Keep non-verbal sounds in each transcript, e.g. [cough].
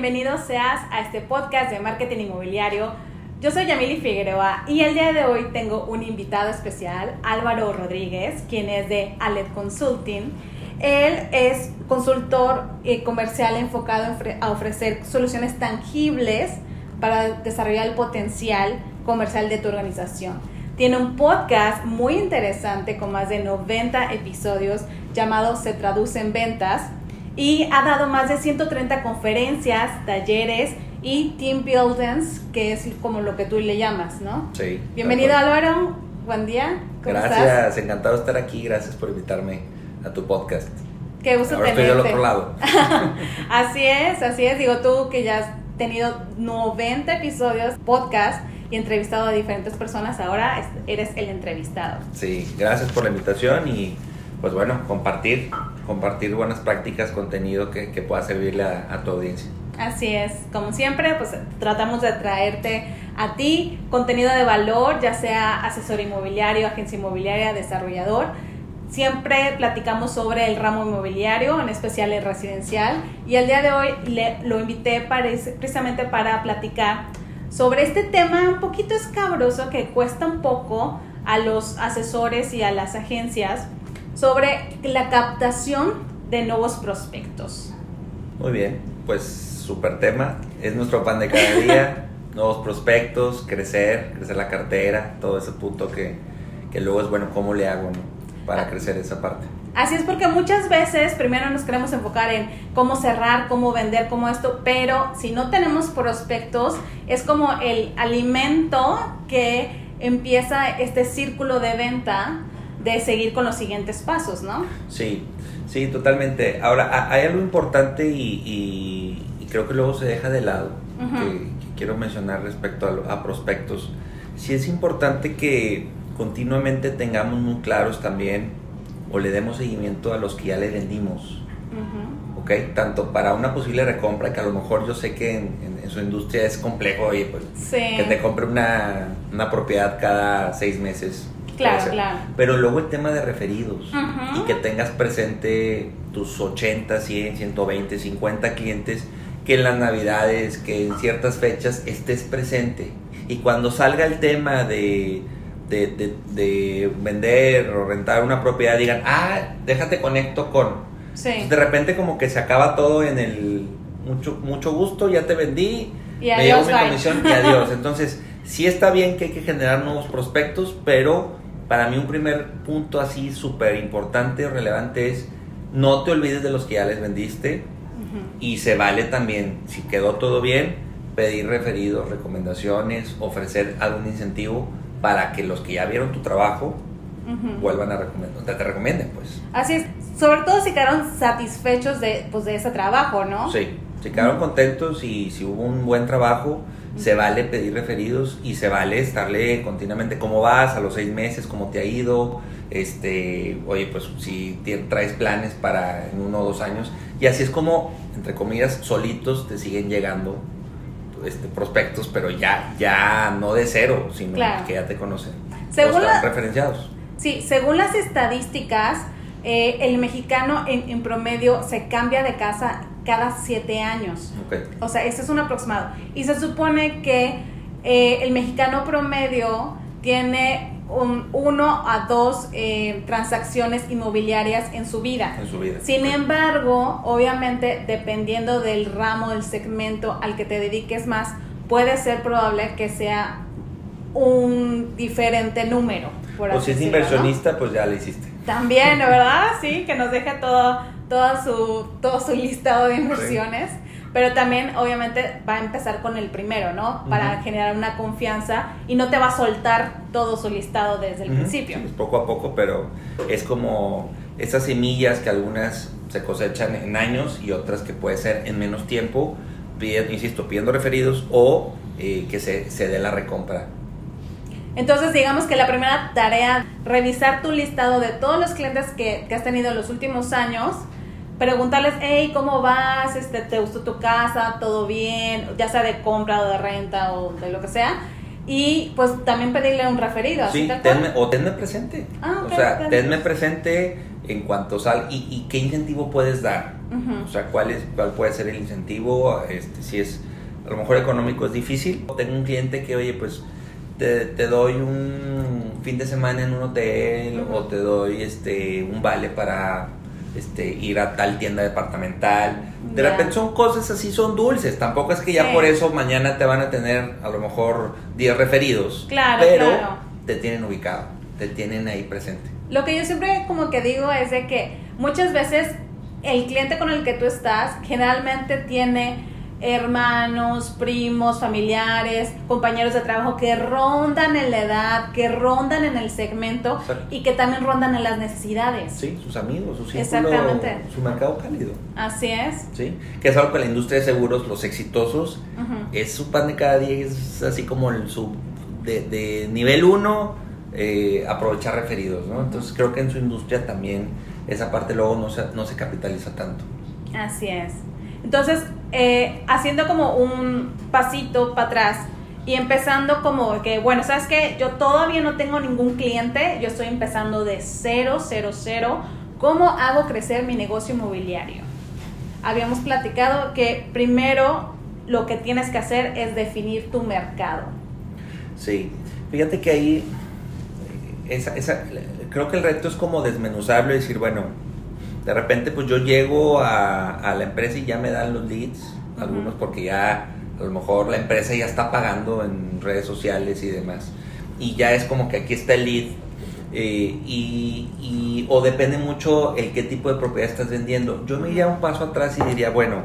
bienvenido seas a este podcast de marketing inmobiliario. Yo soy Yamili Figueroa y el día de hoy tengo un invitado especial, Álvaro Rodríguez, quien es de Alet Consulting. Él es consultor eh, comercial enfocado a ofrecer soluciones tangibles para desarrollar el potencial comercial de tu organización. Tiene un podcast muy interesante con más de 90 episodios llamado Se Traduce en Ventas y ha dado más de 130 conferencias, talleres y team buildings, que es como lo que tú le llamas, ¿no? Sí. Bienvenido Álvaro, buen día. ¿Cómo gracias, encantado de estar aquí, gracias por invitarme a tu podcast. Qué gusto Ahora tenerte. estoy del otro lado. [laughs] así es, así es. Digo tú que ya has tenido 90 episodios, podcast y entrevistado a diferentes personas, ahora eres el entrevistado. Sí, gracias por la invitación y pues bueno, compartir, compartir buenas prácticas, contenido que, que pueda servirle a, a, tu audiencia. Así es, como siempre, pues tratamos de traerte a ti contenido de valor, ya sea asesor inmobiliario, agencia inmobiliaria, desarrollador. Siempre platicamos sobre el ramo inmobiliario, en especial el residencial, y el día de hoy le, lo invité para, precisamente para platicar sobre este tema un poquito escabroso que cuesta un poco a los asesores y a las agencias sobre la captación de nuevos prospectos. Muy bien, pues súper tema, es nuestro pan de cada día, [laughs] nuevos prospectos, crecer, crecer la cartera, todo ese punto que, que luego es bueno, ¿cómo le hago no? para crecer esa parte? Así es porque muchas veces primero nos queremos enfocar en cómo cerrar, cómo vender, cómo esto, pero si no tenemos prospectos es como el alimento que empieza este círculo de venta de seguir con los siguientes pasos, ¿no? Sí, sí, totalmente. Ahora, hay algo importante y, y, y creo que luego se deja de lado, uh -huh. que, que, quiero mencionar respecto a, a, prospectos. Sí es importante que continuamente tengamos muy claros también o le demos seguimiento a los que ya le vendimos. Uh -huh. ¿Ok? Tanto para una posible recompra, que a lo mejor yo sé que en, en, en su industria es complejo, oye, pues sí. que te compre una, una propiedad cada seis meses. Claro, claro. Pero luego el tema de referidos Uh -huh. y que tengas presente tus 80, 100, 120, 50 clientes, que en las navidades, que en ciertas fechas estés presente. Y cuando salga el tema de, de, de, de vender o rentar una propiedad, digan, ah, déjate conecto con. Sí. De repente como que se acaba todo en el mucho, mucho gusto, ya te vendí, Y me adiós, llevo mi comisión y [laughs] adiós. Entonces, sí está bien que hay que generar nuevos prospectos, pero para mí un primer punto así súper importante o relevante es no te olvides de los que ya les vendiste y se vale también, si quedó todo bien, pedir referidos, recomendaciones, ofrecer algún incentivo para que los que ya vieron tu trabajo Ujú. vuelvan a recomendar, te, te recomienden pues. Así es, sobre todo si quedaron satisfechos de, pues, de ese trabajo, ¿no? Sí, si quedaron contentos y si hubo un buen trabajo, se vale pedir referidos y se vale estarle continuamente cómo vas a los seis meses, cómo te ha ido, este, oye, pues si traes planes para en uno o dos años. Y así es como, entre comillas, solitos te siguen llegando este, prospectos, pero ya, ya no de cero, sino Claro. que ya te conocen. Según o están la- referenciados. Sí, según las estadísticas, eh, el mexicano en, en promedio se cambia de casa cada siete años. O sea, ese es un aproximado. Y se supone que eh, el mexicano promedio tiene un, uno a dos eh, transacciones inmobiliarias en su vida. En su vida. Sin embargo, obviamente, dependiendo del ramo, del segmento al que te dediques más, puede ser probable que sea un diferente número. Por O si es inversionista, pues ya lo hiciste. También, ¿no, ¿verdad? [laughs] Sí, que nos deje todo, todo, su, todo su listado de inversiones. Pero también, obviamente, va a empezar con el primero, ¿no? Para generar una confianza y no te va a soltar todo su listado desde el principio. sí, pues poco a poco, pero es como esas semillas que algunas se cosechan en años y otras que puede ser en menos tiempo, pidiendo, insisto, pidiendo referidos o eh, que se, se dé la recompra. Entonces, digamos que la primera tarea, revisar tu listado de todos los clientes que, que has tenido en los últimos años, preguntarles, hey, ¿cómo vas? Este, ¿Te gustó tu casa? ¿Todo bien? Ya sea de compra o de renta o de lo que sea. Y pues también pedirle un referido. ¿así Sí, tenme, o tenme presente. Ah, ok, o sea, tenme presente en cuanto sal y, y qué incentivo puedes dar. O sea, ¿cuál, es, cuál puede ser el incentivo, este, si es, a lo mejor económico es difícil. Tengo un cliente que, oye, pues te, te doy un fin de semana en un hotel o te doy este, un vale para este, ir a tal tienda departamental. De repente son cosas así, son dulces. Tampoco es que ya Sí. por eso mañana te van a tener a lo mejor 10 referidos. Claro, pero claro. te tienen ubicado, te tienen ahí presente. Lo que yo siempre como que digo es de que muchas veces el cliente con el que tú estás generalmente tiene hermanos, primos, familiares, compañeros de trabajo que rondan en la edad, que rondan en el segmento Exacto. y que también rondan en las necesidades. Sí, sus amigos, su círculo, Exactamente. su mercado cálido. Así es. ¿sí? Que es algo que la industria de seguros, los exitosos, es su pan de cada día, es así como el, su de, de nivel 1, aprovechar referidos, ¿no? Entonces creo que en su industria también esa parte luego no se, no se capitaliza tanto. Así es. Entonces, eh, haciendo como un pasito para atrás y empezando como que, bueno, ¿sabes qué? Yo todavía no tengo ningún cliente, yo estoy empezando de cero, cero, cero. ¿Cómo hago crecer mi negocio inmobiliario? Habíamos platicado que primero lo que tienes que hacer es definir tu mercado. Sí, fíjate que ahí, eh, esa, esa, creo que el reto es como desmenuzarlo y decir, bueno, de repente pues yo llego a, a la empresa y ya me dan los leads, algunos porque ya a lo mejor la empresa ya está pagando en redes sociales y demás. Y ya es como que aquí está el lead. eh, y, y- o depende mucho el qué tipo de propiedad estás vendiendo. Yo me iría un paso atrás y diría, bueno,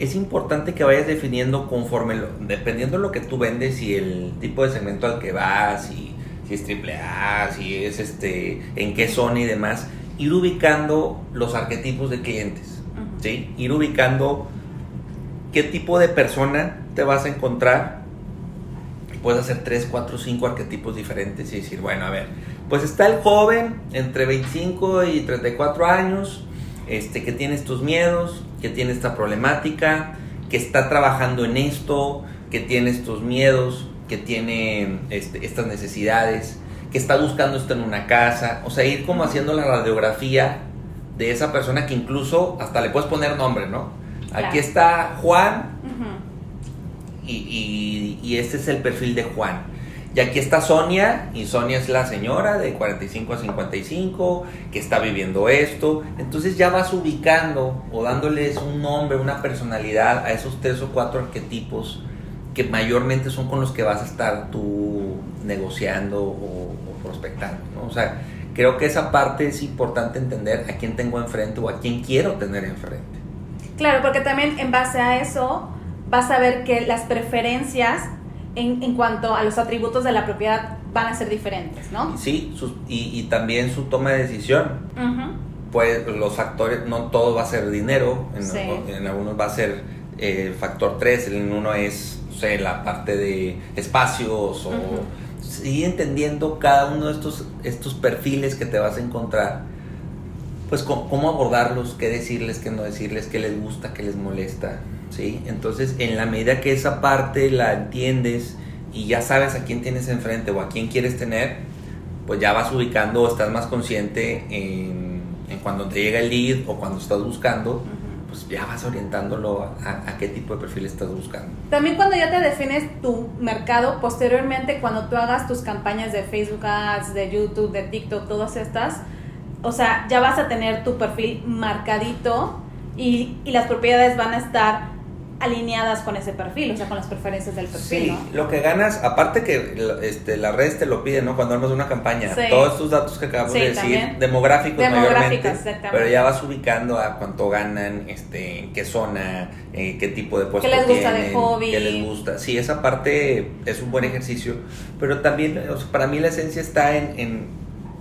es importante que vayas definiendo conforme, lo- dependiendo de lo que tú vendes y el tipo de segmento al que vas, y si es triple A, si es este, en qué zona y demás, ir ubicando los arquetipos de clientes. ¿sí? Ir ubicando qué tipo de persona te vas a encontrar. Puedes hacer 3, 4, 5 arquetipos diferentes y decir, bueno, a ver, pues está el joven entre 25 y 34 años, este, que tiene estos miedos, que tiene esta problemática, que está trabajando en esto, que tiene estos miedos, que tiene este, estas necesidades, que está buscando esto en una casa, o sea, ir como haciendo la radiografía de esa persona que incluso hasta le puedes poner nombre, ¿no? Claro. Aquí está Juan y- y este es el perfil de Juan. Y aquí está Sonia, y Sonia es la señora de 45 a 55 que está viviendo esto. Entonces ya vas ubicando o dándoles un nombre, una personalidad a esos tres o cuatro arquetipos que mayormente son con los que vas a estar tú negociando o, o prospectando. ¿no? O sea, creo que esa parte es importante entender a quién tengo enfrente o a quién quiero tener enfrente. Claro, porque también en base a eso vas a ver que las preferencias en, en cuanto a los atributos de la propiedad van a ser diferentes, ¿no? Sí, sus- y, y también su toma de decisión. Ujú. pues los factores, no todo va a ser dinero, en, Sí. en algunos va a ser factor 3, en uno es, no sé, la parte de espacios o Ujú. sigue entendiendo cada uno de estos, estos perfiles que te vas a encontrar, pues cómo, cómo abordarlos, qué decirles, qué no decirles, qué les gusta, qué les molesta, ¿sí? Entonces, en la medida que esa parte la entiendes y ya sabes a quién tienes enfrente o a quién quieres tener, pues ya vas ubicando o estás más consciente en, en cuando te llega el lead o cuando estás buscando. Pues ya vas orientándolo a, qué tipo de perfil estás buscando. También cuando ya te defines tu mercado, posteriormente cuando tú hagas tus campañas de Facebook Ads, de YouTube, de TikTok, todas estas, o sea, ya vas a tener tu perfil marcadito y, y las propiedades van a estar alineadas con ese perfil, o sea, con las preferencias del perfil, Sí, ¿no? lo que ganas, aparte que este, las redes te lo piden, ¿no? Cuando armas una campaña, Sí. todos estos datos que acabamos Sí, de decir, también. demográficos, Demográficos, mayormente, pero ya vas ubicando a cuánto ganan, este, en qué zona, eh, qué tipo de puesto ¿Qué les gusta de tienen, hobby? qué les gusta. Sí, esa parte es un buen ejercicio, pero también, o sea, para mí la esencia está en, en,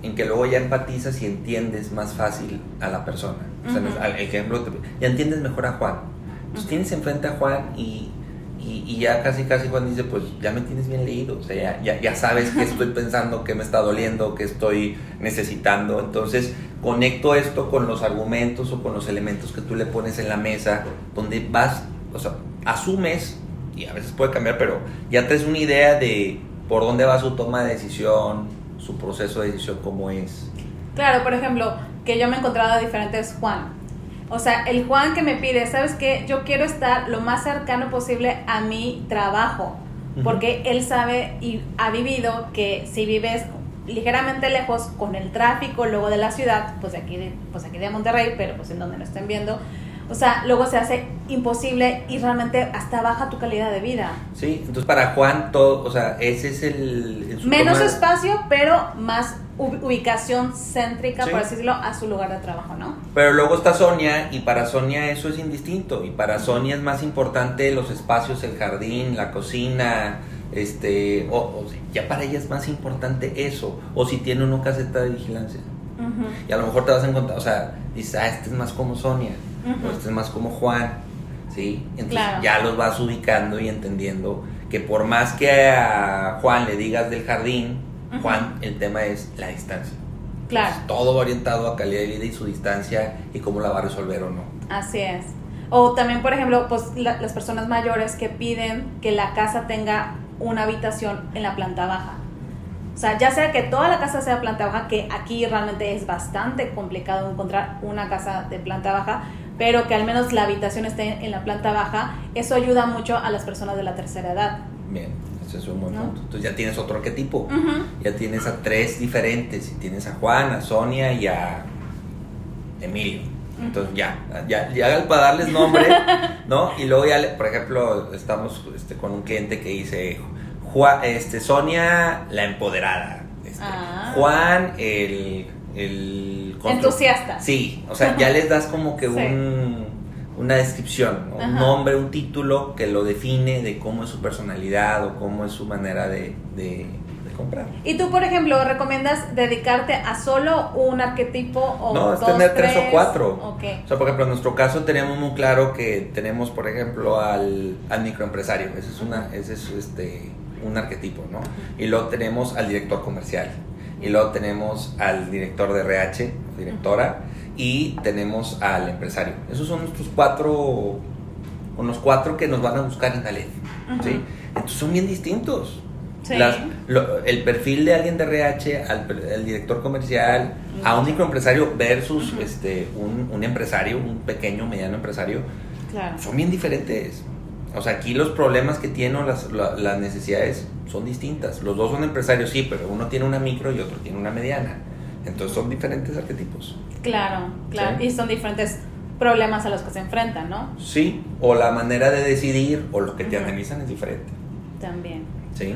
en que luego ya empatizas y entiendes más fácil a la persona. O sea, Ujú. al ejemplo, te- ya entiendes mejor a Juan. Tienes enfrente a Juan y, y, ya casi casi Juan dice, pues ya me tienes bien leído, o sea, ya, ya, sabes qué estoy pensando, qué me está doliendo, qué estoy necesitando. Entonces conecto esto con los argumentos o con los elementos que tú le pones en la mesa, donde vas, o sea, asumes, y a veces puede cambiar, pero ya traes una idea de por dónde va su toma de decisión, su proceso de decisión, cómo es. Claro, por ejemplo, que yo me he encontrado a diferentes Juan. O sea, el Juan que me pide, ¿sabes qué? Yo quiero estar lo más cercano posible a mi trabajo, porque él sabe y ha vivido que si vives ligeramente lejos con el tráfico luego de la ciudad, pues de aquí de, pues aquí de Monterrey, pero pues en donde no estén viendo, o sea, luego se hace imposible y realmente hasta baja tu calidad de vida. Sí, entonces para Juan todo, o sea, ese es el... Menos espacio, pero más ubicación céntrica, por así decirlo, a su lugar de trabajo, ¿no? Pero luego está Sonia y para Sonia eso es indistinto y para Sonia es más importante los espacios, el jardín, la cocina, este, o, ya para ella es más importante eso, o si tiene una caseta de vigilancia. Y a lo mejor te vas a encontrar, o sea, dices, ah, este es más como Sonia, o este es más como Juan, ¿sí? Entonces ya los vas ubicando y entendiendo que por más que a Juan le digas del jardín, Juan, el tema es la distancia. Claro. todo orientado a calidad de vida y su distancia y cómo la va a resolver o no. Así es. O también, por ejemplo, pues las personas mayores que piden que la casa tenga una habitación en la planta baja. O sea, ya sea que toda la casa sea planta baja, que aquí realmente es bastante complicado encontrar una casa de planta baja, pero que al menos la habitación esté en la planta baja, eso ayuda mucho a las personas de la tercera edad. Bien, eso es un buen punto. Entonces ya tienes otro arquetipo, ya tienes a tres diferentes, y tienes a Juan, a Sonia y a Emilio. Entonces ya, ya, ya para darles nombre, [laughs] ¿no? Y luego ya, por ejemplo, estamos este, con un cliente que dice, Juan, este, Sonia, la empoderada. Este, ah. Juan, el... el Entusiasta. Sí, o sea, ya les das como que [laughs] un, una descripción, un nombre, un título que lo define de cómo es su personalidad o cómo es su manera de comprar. ¿Y tú, por ejemplo, recomiendas dedicarte a solo un arquetipo o No, es tener tres, o cuatro. O sea, por ejemplo, en nuestro caso tenemos muy claro que tenemos, por ejemplo, al, al microempresario. Ese es, una, ese es este, un arquetipo, ¿no? Y luego tenemos al director comercial. Y luego tenemos al director de RH, directora, y tenemos al empresario. Esos son nuestros cuatro, unos cuatro que nos van a buscar en la ¿sí? Entonces son bien distintos. El perfil de alguien de RH al, director comercial, a un microempresario versus este, un, empresario, un pequeño, mediano empresario, son bien diferentes. O sea, aquí los problemas que tienen, las, las necesidades son distintas. Los dos son empresarios, sí, pero uno tiene una micro y otro tiene una mediana. Entonces son diferentes arquetipos. Claro, claro. Y son diferentes problemas a los que se enfrentan, ¿no? Sí, o la manera de decidir o lo que te analizan es diferente. También. Sí.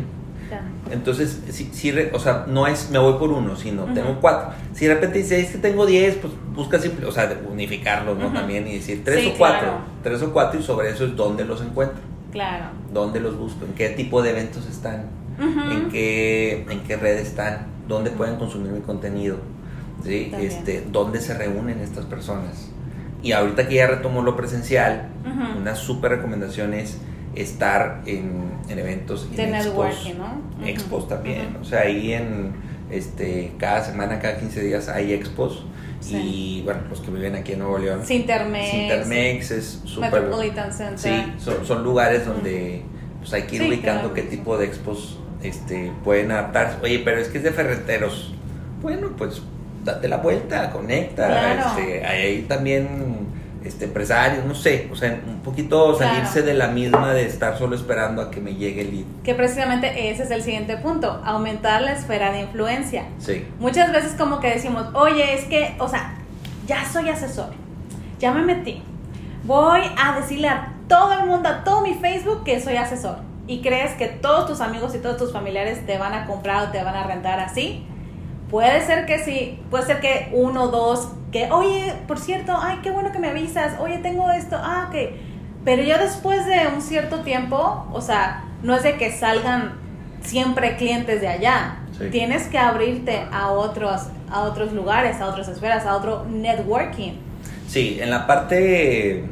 Entonces, si, o sea, no es me voy por uno, sino tengo cuatro. Si de repente dices, es que tengo diez, pues busca simple, o sea, unificarlos, ¿no? También y decir tres o cuatro, tres o cuatro y sobre eso es dónde los encuentro. Claro. ¿Dónde los busco? ¿En qué tipo de eventos están? ¿En, qué, ¿En qué red están? ¿Dónde pueden consumir mi contenido? ¿Sí? Este, ¿Dónde se reúnen estas personas? Y ahorita que ya retomo lo presencial, una súper recomendación es estar en, eventos de networking, ¿no? Expos también, o sea, ahí en este cada semana, cada 15 días hay expos. Y bueno, los que viven aquí en Nuevo León. Sintermex. Sintermex es súper. Metropolitan Center. Sí, son, lugares donde pues hay que ir ubicando qué tipo de expos este, pueden adaptarse. Oye, pero es que es de ferreteros. Bueno, pues date la vuelta, conecta. Este, ahí también este, empresarios, no sé, o sea, un poquito salirse de la misma de estar solo esperando a que me llegue el lead. Que precisamente ese es el siguiente punto, aumentar la esfera de influencia. Sí. Muchas veces como que decimos, oye, es que, o sea, ya soy asesor, ya me metí, voy a decirle a todo el mundo, a todo mi Facebook que soy asesor. Y crees que todos tus amigos y todos tus familiares te van a comprar o te van a rentar así. Puede ser que sí, puede ser que uno, dos que, oye, por cierto, ay, qué bueno que me avisas, oye, tengo esto, ah, ok. Pero ya después de un cierto tiempo, o sea, no es de que salgan siempre clientes de allá. Tienes que abrirte a otros, a otros lugares, a otras esferas, a otro networking. Sí, en la parte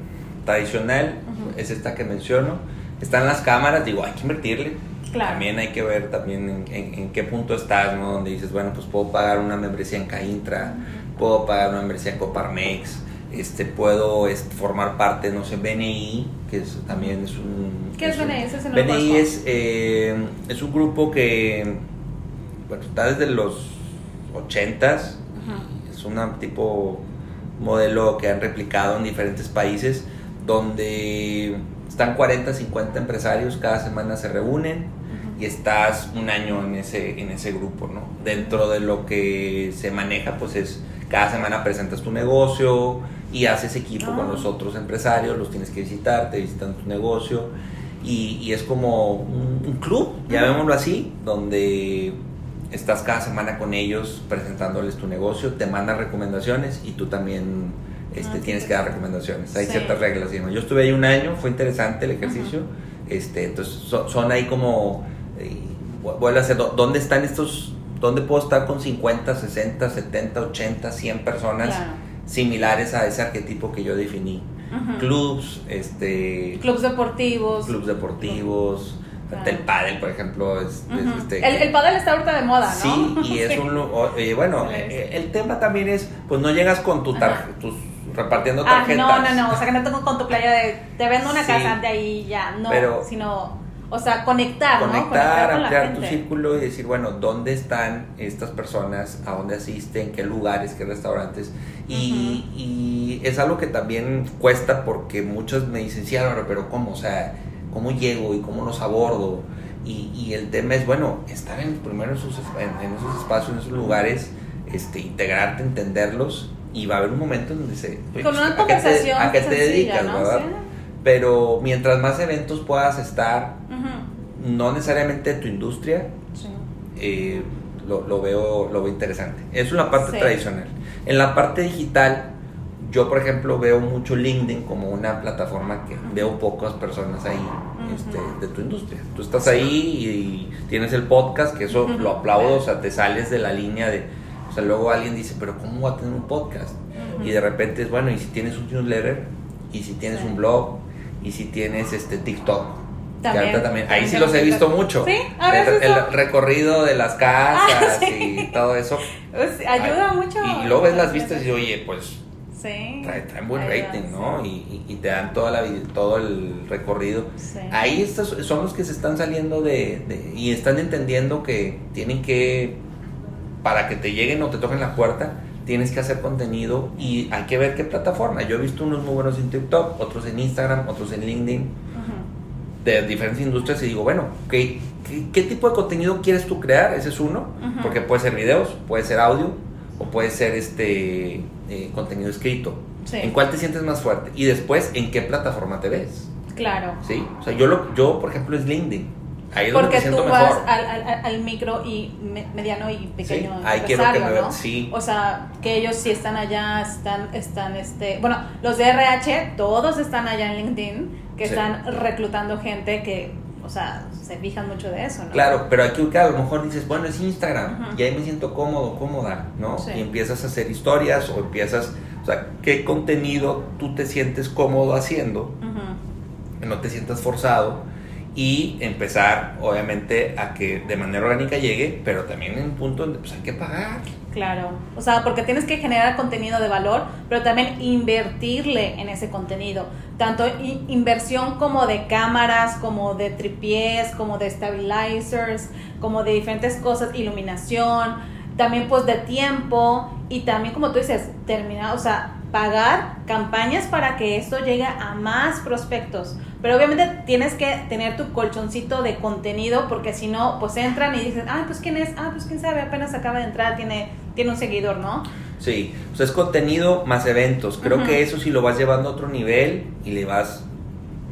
tradicional, es esta que menciono, están las cámaras, digo, hay que invertirle. También hay que ver también en, qué punto estás, ¿no? Donde dices, bueno, pues puedo pagar una membresía en Caintra, puedo pagar una membresía en Coparmex, este, puedo formar parte, no sé, BNI, que es, también es un... ¿Qué es, BNI? BNI es, eh, es un grupo que bueno, está desde los 80 es una tipo modelo que han replicado en diferentes países, donde están 40, 50 empresarios, cada semana se reúnen y estás un año en ese, en ese grupo, ¿no? Dentro de lo que se maneja, pues es cada semana presentas tu negocio y haces equipo con los otros empresarios, los tienes que visitar, te visitan tu negocio y, es como un, club, llamémoslo así, donde estás cada semana con ellos presentándoles tu negocio, te mandan recomendaciones y tú también este, ah, tienes que dar recomendaciones. Hay ciertas reglas. Yo estuve ahí un año, fue interesante el ejercicio. este, entonces son, ahí como, eh, a hacer, ¿dónde están estos, dónde puedo estar con 50, 60, 70, 80, 100 personas similares a ese arquetipo que yo definí? Clubs, este... Clubs deportivos. Clubs deportivos. El pádel, por ejemplo, es, este, el, el pádel está ahorita de moda, ¿no? Sí, y es [laughs] un... bueno, eh, el tema también es, pues no llegas con tu tus repartiendo tarjetas. Ah, no, no, no, o sea, que no tengo con tu playa de, te vendo una casa de ahí ya, no, sino, o sea, conectar, conectar, ¿no? Conectar, ampliar tu círculo y decir, bueno, ¿dónde están estas personas? ¿A dónde asisten? ¿Qué lugares? ¿Qué restaurantes? Y, y es algo que también cuesta porque muchos me dicen, sí, Álvaro, pero ¿cómo? O sea, ¿cómo llego y cómo los abordo? Y, y el tema es, bueno, estar en, primero en esos, en, esos espacios, en esos lugares, este, integrarte, entenderlos y va a haber un momento en donde se... Pues, Con una conversación ¿A qué te, dedicas, verdad? Pero mientras más eventos puedas estar, no necesariamente tu industria, eh, lo, lo, veo, lo veo interesante. Eso es la parte tradicional. En la parte digital, yo por ejemplo veo mucho LinkedIn como una plataforma que veo pocas personas ahí este, de tu industria. Tú estás ahí y, tienes el podcast, que eso lo aplaudo, o sea, te sales de la línea de o sea, luego alguien dice, pero ¿cómo va a tener un podcast? Y de repente es, bueno, y si tienes un newsletter, y si tienes un blog, y si tienes este TikTok. También, también. Ahí sí los he visto mucho. Sí, el, recorrido de las [laughs] casas ah, y todo eso. Pues, ayuda mucho. Y, luego ves las vistas y oye, pues Sí. Traen, buen rating, ¿no? Y, te dan toda la, todo el recorrido. Ahí estos son los que se están saliendo de, y están entendiendo que tienen que para que te lleguen o te toquen la puerta, tienes que hacer contenido y hay que ver qué plataforma. Yo he visto unos muy buenos en TikTok, otros en Instagram, otros en LinkedIn, de diferentes industrias y digo, bueno, ¿qué, ¿qué, tipo de contenido quieres tú crear? Ese es uno, porque puede ser videos, puede ser audio o puede ser este eh, contenido escrito. ¿En cuál te sientes más fuerte? Y después, ¿en qué plataforma te ves? Claro. Sí, o sea, yo, lo, yo por ejemplo, es LinkedIn porque tú vas al, micro y mediano y pequeño sí, ahí quiero que me ¿no? sí. O sea, que ellos sí están allá, están, están, este, bueno, los de RH, todos están allá en LinkedIn, que están reclutando gente que, o sea, se fijan mucho de eso, ¿no? Claro, pero aquí a lo mejor dices, bueno, es Instagram, y ahí me siento cómodo, cómoda, ¿no? Y empiezas a hacer historias o empiezas, o sea, ¿qué contenido tú te sientes cómodo haciendo? Que no te sientas forzado y empezar obviamente a que de manera orgánica llegue, pero también en un punto donde pues hay que pagar. Claro, o sea, porque tienes que generar contenido de valor, pero también invertirle en ese contenido, tanto inversión como de cámaras, como de tripiés, como de stabilizers, como de diferentes cosas, iluminación, también pues de tiempo y también como tú dices, terminar, o sea, pagar campañas para que esto llegue a más prospectos. Pero obviamente tienes que tener tu colchoncito de contenido porque si no, pues entran y dicen, ah, pues quién es, ah, pues quién sabe, apenas acaba de entrar, tiene, tiene un seguidor, ¿no? Sí, o sea, es contenido más eventos. Creo que eso sí lo vas llevando a otro nivel y le vas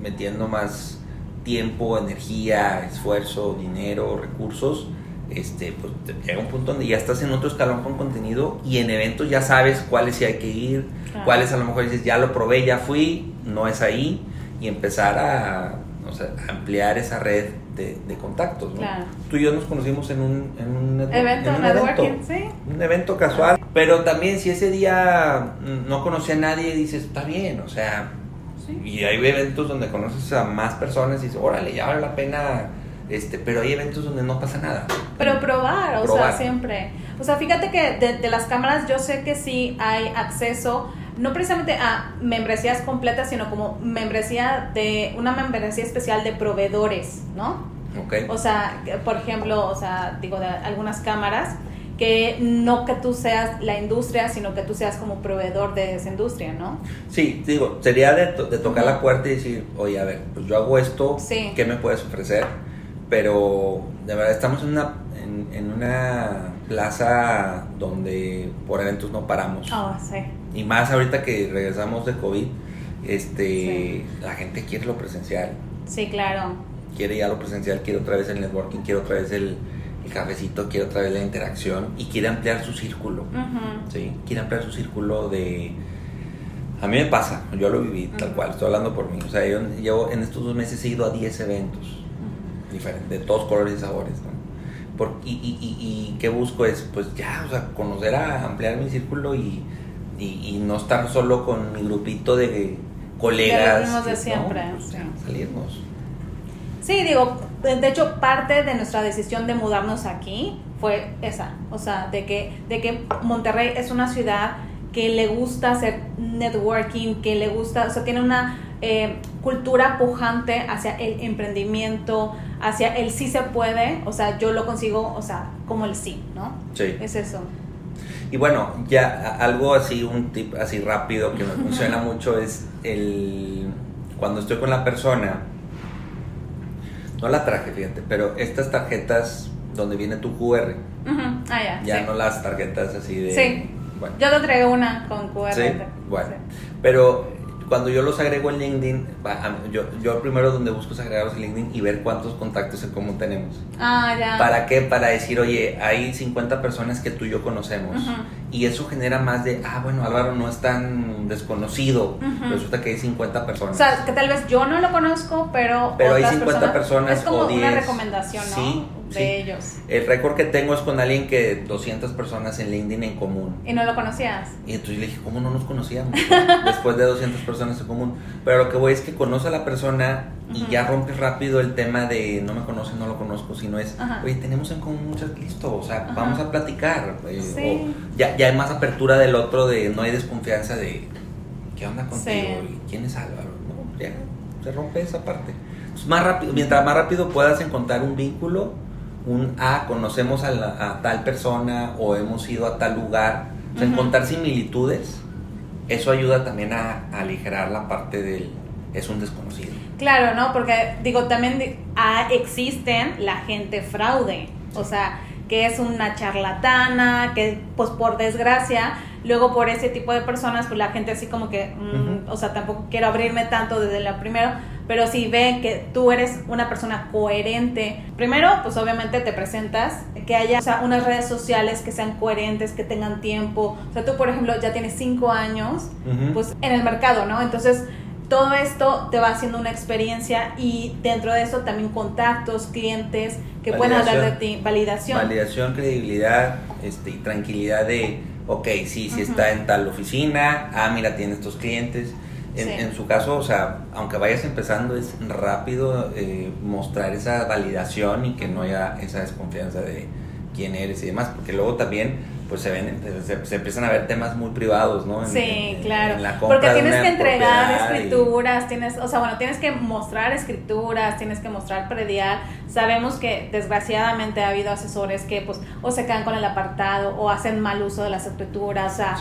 metiendo más tiempo, energía, esfuerzo, dinero, recursos este, pues llega un punto donde ya estás en otro escalón con contenido y en eventos ya sabes cuáles sí hay que ir, cuáles a lo mejor dices, ya lo probé, ya fui, no es ahí, y empezar a, ampliar esa red de, contactos. Tú y yo nos conocimos en un, en un evento, en un evento, ¿sí? un evento casual, pero también si ese día no conocía a nadie, dices, está bien, o sea, y hay eventos donde conoces a más personas y dices, órale, ya vale la pena este, pero hay eventos donde no pasa nada. Pero probar, o sea, siempre. O sea, fíjate que de, las cámaras yo sé que sí hay acceso, no precisamente a membresías completas, sino como membresía de, una membresía especial de proveedores, ¿no? Okay. O sea, por ejemplo, o sea, digo, de algunas cámaras que no que tú seas la industria, sino que tú seas como proveedor de esa industria, ¿no? Sí, digo, sería de, de tocar la puerta y decir, oye, a ver, pues yo hago esto, ¿qué me puedes ofrecer? Pero de verdad estamos en una, en, una plaza donde por eventos no paramos. Oh, sí. Y más ahorita que regresamos de COVID, este, la gente quiere lo presencial. Sí, claro. Quiere ya lo presencial, quiere otra vez el networking, quiere otra vez el, el cafecito, quiere otra vez la interacción y quiere ampliar su círculo. ¿sí? Quiere ampliar su círculo de... A mí me pasa, yo lo viví tal cual, estoy hablando por mí. O sea, yo llevo en estos dos meses he ido a 10 eventos diferentes, de todos colores y sabores. Por, y, y, y, y, qué busco es, pues ya, o sea, conocer a ampliar mi círculo y, y, no estar solo con mi grupito de colegas. De, de siempre. Salirnos. Sí, digo, de hecho, parte de nuestra decisión de mudarnos aquí fue esa, o sea, de que, de que Monterrey es una ciudad que le gusta hacer networking, que le gusta, o sea, tiene una eh, cultura pujante hacia el emprendimiento, hacia el sí se puede, o sea, yo lo consigo, o sea, como el sí, ¿no? Sí. Es eso. Y bueno, ya algo así, un tip así rápido que me [laughs] funciona mucho es el, cuando estoy con la persona, no la traje, fíjate, pero estas tarjetas donde viene tu QR. ah, ya. No las tarjetas así de. Sí. Bueno. Yo te traigo una con QR. Sí. Bueno. Pero cuando yo los agrego en LinkedIn, yo, yo primero donde busco es agregarlos en LinkedIn y ver cuántos contactos en común tenemos. Ah, ya. ¿Para qué? Para decir, oye, hay 50 personas que tú y yo conocemos. Y eso genera más de, ah, bueno, Álvaro no es tan desconocido. Resulta que hay 50 personas. O sea, que tal vez yo no lo conozco, pero. Pero hay 50 personas, es como o 10. una recomendación, ¿no? Sí, de ellos. El récord que tengo es con alguien que 200 personas en LinkedIn en común. ¿Y no lo conocías? Y entonces le dije, ¿cómo no nos conocíamos? [laughs] Después de 200 personas en común. Pero lo que voy es que conoce a la persona y ya rompe rápido el tema de no me conoce, no lo conozco, sino es, oye, tenemos en común muchas, listo, o sea, vamos a platicar. Sí. O ya, ya hay más apertura del otro, de no hay desconfianza de, ¿qué onda contigo? ¿Y quién es Álvaro? No, ya se rompe esa parte. más rápido, mientras más rápido puedas encontrar un vínculo, un, ah, conocemos a, tal persona o hemos ido a tal lugar, o sea, encontrar similitudes, eso ayuda también a, aligerar la parte del, es un desconocido. Claro, ¿no? Porque digo, también ah, existen la gente fraude, o sea, que es una charlatana, que pues por desgracia, luego por ese tipo de personas, pues la gente así como que, mm, o sea, tampoco quiero abrirme tanto desde la primera, pero si ve que tú eres una persona coherente, primero, pues obviamente te presentas, que haya unas redes sociales que sean coherentes, que tengan tiempo. O sea, tú, por ejemplo, ya tienes cinco años, pues en el mercado, ¿no? Entonces, todo esto te va haciendo una experiencia y dentro de eso también contactos, clientes que pueden hablar de ti, validación. Validación, credibilidad este, y tranquilidad de, ok, sí, sí está en tal oficina, ah, mira, tiene estos clientes. En, su caso, o sea, aunque vayas empezando, es rápido eh, mostrar esa validación y que no haya esa desconfianza de quién eres y demás, porque luego también pues se ven se, empiezan a ver temas muy privados, ¿no? sí, claro. Porque tienes que entregar escrituras, tienes, o sea, bueno, tienes que mostrar escrituras, tienes que mostrar predial. Sabemos que desgraciadamente ha habido asesores que pues o se quedan con el apartado o hacen mal uso de las escrituras, o sea,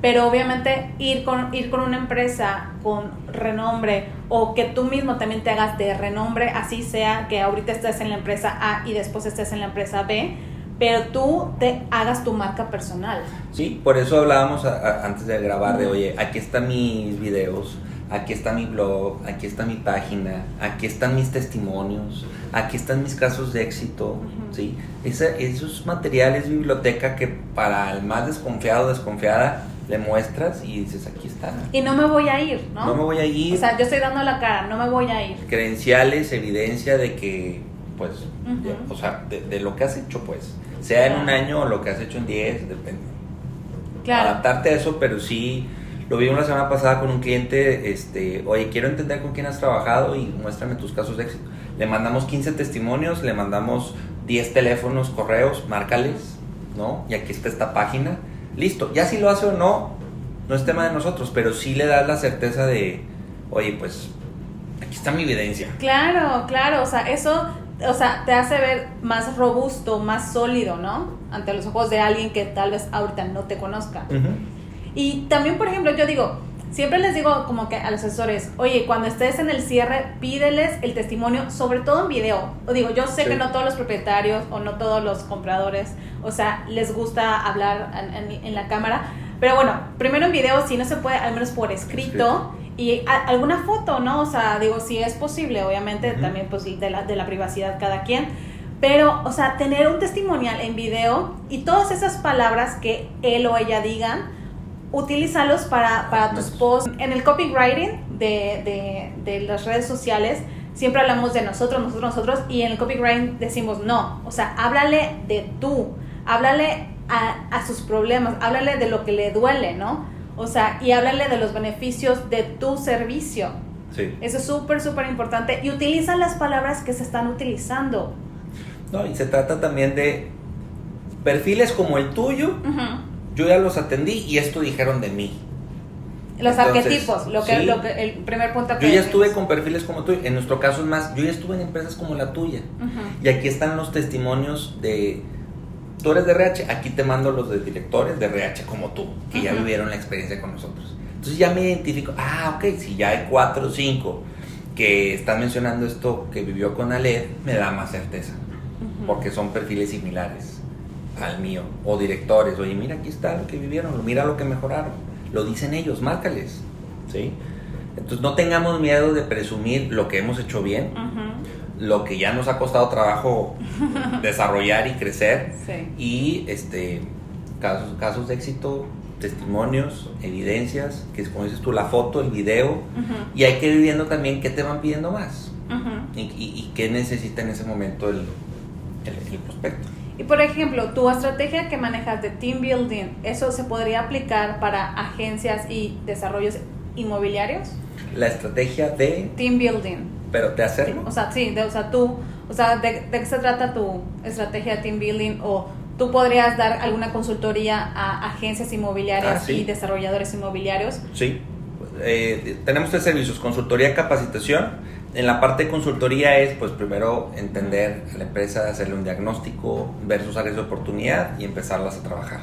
pero obviamente ir con ir con una empresa con renombre o que tú mismo también te hagas de renombre, así sea que ahorita estés en la empresa A y después estés en la empresa B, pero tú te hagas tu marca personal. Sí, por eso hablábamos antes de grabar de, oye, aquí están mis videos, aquí está mi blog, aquí está mi página, aquí están mis testimonios, aquí están mis casos de éxito, ¿sí? esos materiales, biblioteca que para el más desconfiado o desconfiada le muestras y dices, aquí está. Y no me voy a ir, ¿no? No me voy a ir. O sea, yo estoy dando la cara, no me voy a ir. Credenciales, evidencia de que, pues, o sea, de, de, lo que has hecho, pues sea en un año o lo que has hecho en 10, depende. Claro. Adaptarte a eso, pero sí, lo vi una semana pasada con un cliente, este, oye, quiero entender con quién has trabajado y muéstrame tus casos de éxito. Le mandamos 15 testimonios, le mandamos 10 teléfonos, correos, márcales, ¿no? Y aquí está esta página. Listo, ya si lo hace o no, no es tema de nosotros, pero sí le das la certeza de, oye, pues aquí está mi evidencia. Claro, claro, o sea, eso o sea, te hace ver más robusto, más sólido, ¿no? Ante los ojos de alguien que tal vez ahorita no te conozca. Y también, por ejemplo, yo digo, siempre les digo como que a los asesores, oye, cuando estés en el cierre, pídeles el testimonio, sobre todo en video. O digo, yo sé que no todos los propietarios o no todos los compradores, o sea, les gusta hablar en, la cámara, pero bueno, primero en video, si no se puede, al menos por escrito. Y alguna foto, ¿no? O sea, digo, si es posible, obviamente, también pues de la, de la privacidad cada quien. Pero, o sea, tener un testimonial en video y todas esas palabras que él o ella digan, utilízalos para, para tus posts. En el copywriting de, de, de, las redes sociales siempre hablamos de nosotros, nosotros, nosotros, y en el copywriting decimos no. O sea, háblale de tú, háblale a, a sus problemas, háblale de lo que le duele, ¿no? O sea, y háblale de los beneficios de tu servicio. Sí. Eso es súper, súper importante. Y utiliza las palabras que se están utilizando. No, y se trata también de perfiles como el tuyo, yo ya los atendí y esto dijeron de mí. Los arquetipos, lo que, lo que, el primer punto que Yo ya estuve con perfiles como tú, en nuestro caso es más, yo ya estuve en empresas como la tuya. Y aquí están los testimonios de, tú eres de RH, aquí te mando los de directores de RH como tú, que ya vivieron la experiencia con nosotros. Entonces ya me identifico, ah, ok, si ya hay cuatro o cinco que están mencionando esto que vivió con Aled, me da más certeza, porque son perfiles similares al mío, o directores, oye, mira, aquí está lo que vivieron, mira lo que mejoraron, lo dicen ellos, márcales, ¿sí? Entonces no tengamos miedo de presumir lo que hemos hecho bien, lo que ya nos ha costado trabajo [laughs] desarrollar y crecer, y este, casos, casos de éxito, testimonios, evidencias, que es como dices tú, la foto, el video, y hay que ir viendo también qué te van pidiendo más y, y, qué necesita en ese momento el, el prospecto. Y por ejemplo, tu estrategia que manejas de team building, ¿eso se podría aplicar para agencias y desarrollos inmobiliarios? La estrategia de... Team building. Pero de hacerlo. O sea, sí, de, o sea, tú, o sea, de, qué se trata tu estrategia de team building o tú podrías dar alguna consultoría a agencias inmobiliarias ah, y desarrolladores inmobiliarios. Sí, eh, tenemos tres servicios, consultoría, capacitación en la parte de consultoría es, pues primero entender a la empresa, hacerle un diagnóstico, ver sus áreas de oportunidad y empezarlas a trabajar.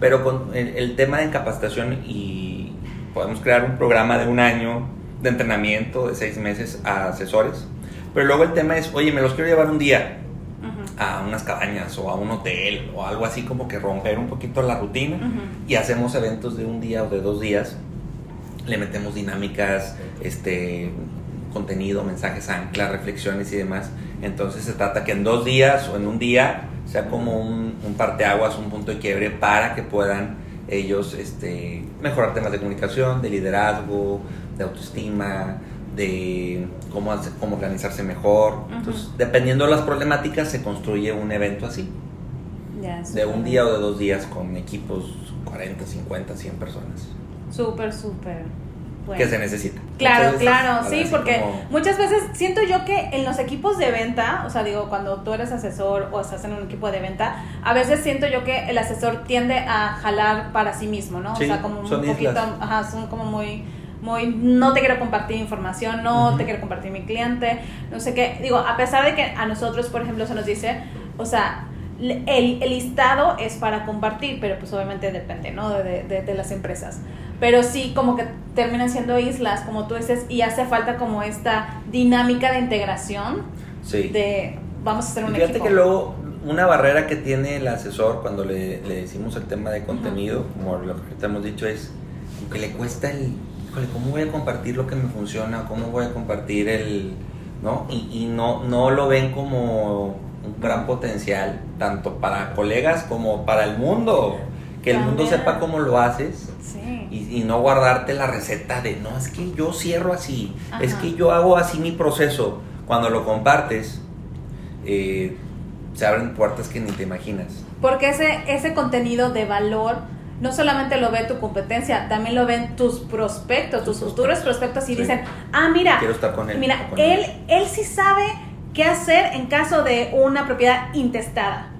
Pero con el, tema de capacitación y podemos crear un programa de un año de entrenamiento de seis meses a asesores. Pero luego el tema es, oye, me los quiero llevar un día a unas cabañas o a un hotel o algo así como que romper un poquito la rutina y hacemos eventos de un día o de dos días. Le metemos dinámicas, este, contenido, mensajes ancla, reflexiones y demás. Entonces se trata que en dos días o en un día sea como un, un parteaguas, un punto de quiebre para que puedan ellos este, mejorar temas de comunicación, de liderazgo, de autoestima, de cómo, cómo organizarse mejor. Entonces, dependiendo de las problemáticas, se construye un evento así. de un día o de dos días con equipos 40, 50, 100 personas. Súper, súper que se necesita. Claro, claro, sí, porque muchas veces siento yo que en los equipos de venta, o sea, digo, cuando tú eres asesor o estás en un equipo de venta, a veces siento yo que el asesor tiende a jalar para sí mismo, ¿no? o sea, como un poquito, ajá, son como muy muy no te quiero compartir información, no te quiero compartir mi cliente, no sé qué. Digo, a pesar de que a nosotros, por ejemplo, se nos dice, o sea, el, el listado es para compartir, pero pues obviamente depende, ¿no? De, de, de las empresas pero sí como que terminan siendo islas, como tú dices, y hace falta como esta dinámica de integración sí. de vamos a hacer un Fíjate equipo. que luego una barrera que tiene el asesor cuando le, le decimos el tema de contenido, como lo que te hemos dicho, es que le cuesta el, híjole, ¿cómo voy a compartir lo que me funciona? ¿Cómo voy a compartir el, no? Y, y no, no lo ven como un gran potencial, tanto para colegas como para el mundo que el mundo sepa cómo lo haces y, no guardarte la receta de, no, es que yo cierro así, es que yo hago así mi proceso. Cuando lo compartes, eh, se abren puertas que ni te imaginas. Porque ese, ese contenido de valor no solamente lo ve tu competencia, también lo ven tus prospectos, tus futuros prospectos y dicen, ah, mira, Quiero estar con él, mira, él, él sí sabe qué hacer en caso de una propiedad intestada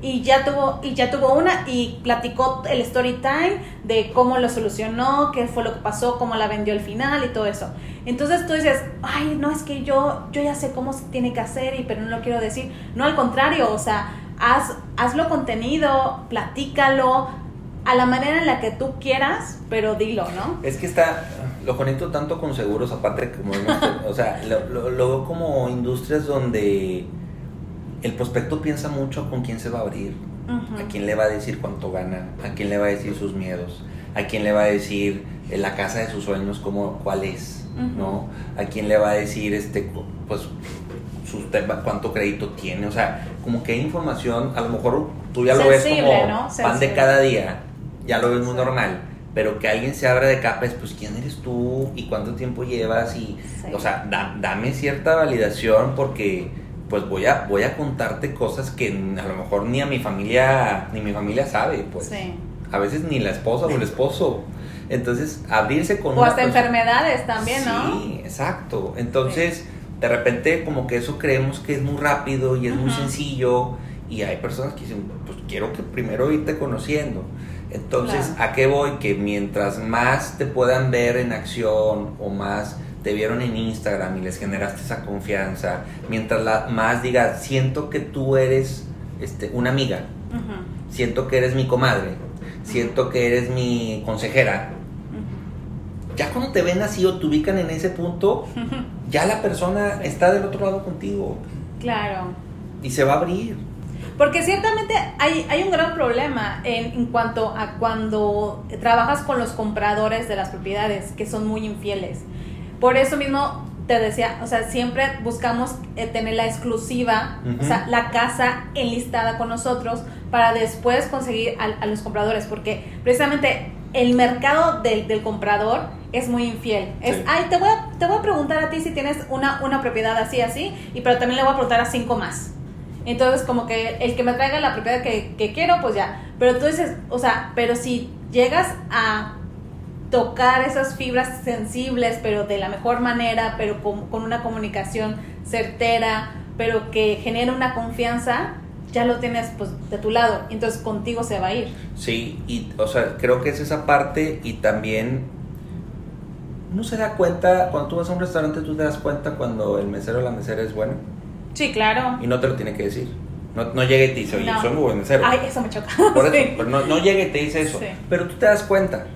y ya tuvo y ya tuvo una y platicó el story time de cómo lo solucionó, qué fue lo que pasó, cómo la vendió al final y todo eso. Entonces tú dices, ay, no, es que yo, yo ya sé cómo se tiene que hacer, y, pero no lo quiero decir. No, al contrario, o sea, haz, hazlo contenido, platícalo a la manera en la que tú quieras, pero dilo, ¿no? Es que está, lo conecto tanto con seguros, aparte como, o sea, lo, lo, veo como industrias donde el prospecto piensa mucho con quién se va a abrir, a quién le va a decir cuánto gana, a quién le va a decir sus miedos, a quién le va a decir eh, la casa de sus sueños, cómo, cuál es, ¿no? A quién le va a decir, este, pues, cuánto crédito tiene, o sea, como que hay información, a lo mejor tú ya lo ves como pan de cada día, ya lo ves muy normal pero que alguien se abra de capa es, pues, ¿quién eres tú? ¿Y cuánto tiempo llevas? Y, o sea, dame cierta validación porque pues voy a, voy a contarte cosas que a lo mejor ni a mi familia, ni mi familia sabe, pues. A veces ni la esposa o el esposo. Entonces, abrirse con... O hasta enfermedades también, ¿no? Sí, exacto. Entonces, de repente como que eso creemos que es muy rápido y es muy sencillo y hay personas que dicen, pues quiero que primero irte conociendo. Entonces, ¿a qué voy? Que mientras más te puedan ver en acción o más te vieron en Instagram y les generaste esa confianza, mientras la, más digas, siento que tú eres este, una amiga, siento que eres mi comadre, siento que eres mi consejera, ya cuando te ven así o te ubican en ese punto, [laughs] ya la persona está del otro lado contigo. Claro. Y se va a abrir. Porque ciertamente hay, hay un gran problema en, en, cuanto a cuando trabajas con los compradores de las propiedades, que son muy infieles. Por eso mismo te decía, o sea, siempre buscamos eh, tener la exclusiva, o sea, la casa enlistada con nosotros para después conseguir a, los compradores, porque precisamente el mercado del, del comprador es muy infiel. Es, ay, te voy, a, te voy a preguntar a ti si tienes una, una propiedad así, así, y pero también le voy a preguntar a cinco más. Entonces, como que el que me traiga la propiedad que, que quiero, pues ya. Pero tú dices, o sea, pero si llegas a tocar esas fibras sensibles, pero de la mejor manera, pero con, una comunicación certera, pero que genere una confianza, ya lo tienes pues de tu lado, entonces contigo se va a ir. Sí, y o sea, creo que es esa parte y también no se da cuenta, cuando tú vas a un restaurante tú te das cuenta cuando el mesero o la mesera es bueno. Sí, claro. Y no te lo tiene que decir. No, no llegue y te dice, oye, soy muy buen mesero. Ay, eso me choca. [laughs] Por eso, no, no llegue y te dice eso. Pero tú te das cuenta.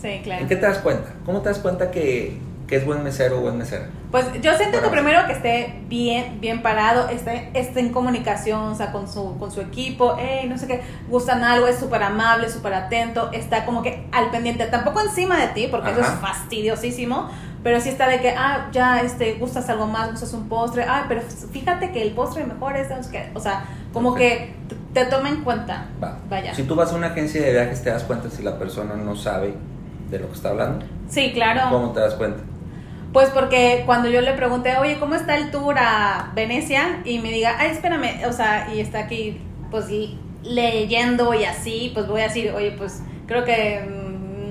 Sí, claro. ¿En qué te das cuenta? ¿Cómo te das cuenta que, es buen mesero o buen mesera? Pues yo siento que primero que esté bien, bien parado, esté, esté en comunicación, o sea, con su, con su equipo, hey, no sé qué, gustan algo, es súper amable, súper atento, está como que al pendiente, tampoco encima de ti, porque eso es fastidiosísimo, pero sí está de que, ah, ya, este, gustas algo más, gustas un postre, ah, pero fíjate que el postre mejor es, o sea, como que te toma en cuenta. Vaya. Si tú vas a una agencia de viajes, te das cuenta si la persona no sabe de lo que está hablando? Sí, claro. ¿Cómo te das cuenta? Pues porque cuando yo le pregunté, oye, ¿cómo está el tour a Venecia? Y me diga, ay, espérame, o sea, y está aquí, pues leyendo y así, pues voy a decir, oye, pues creo que mm,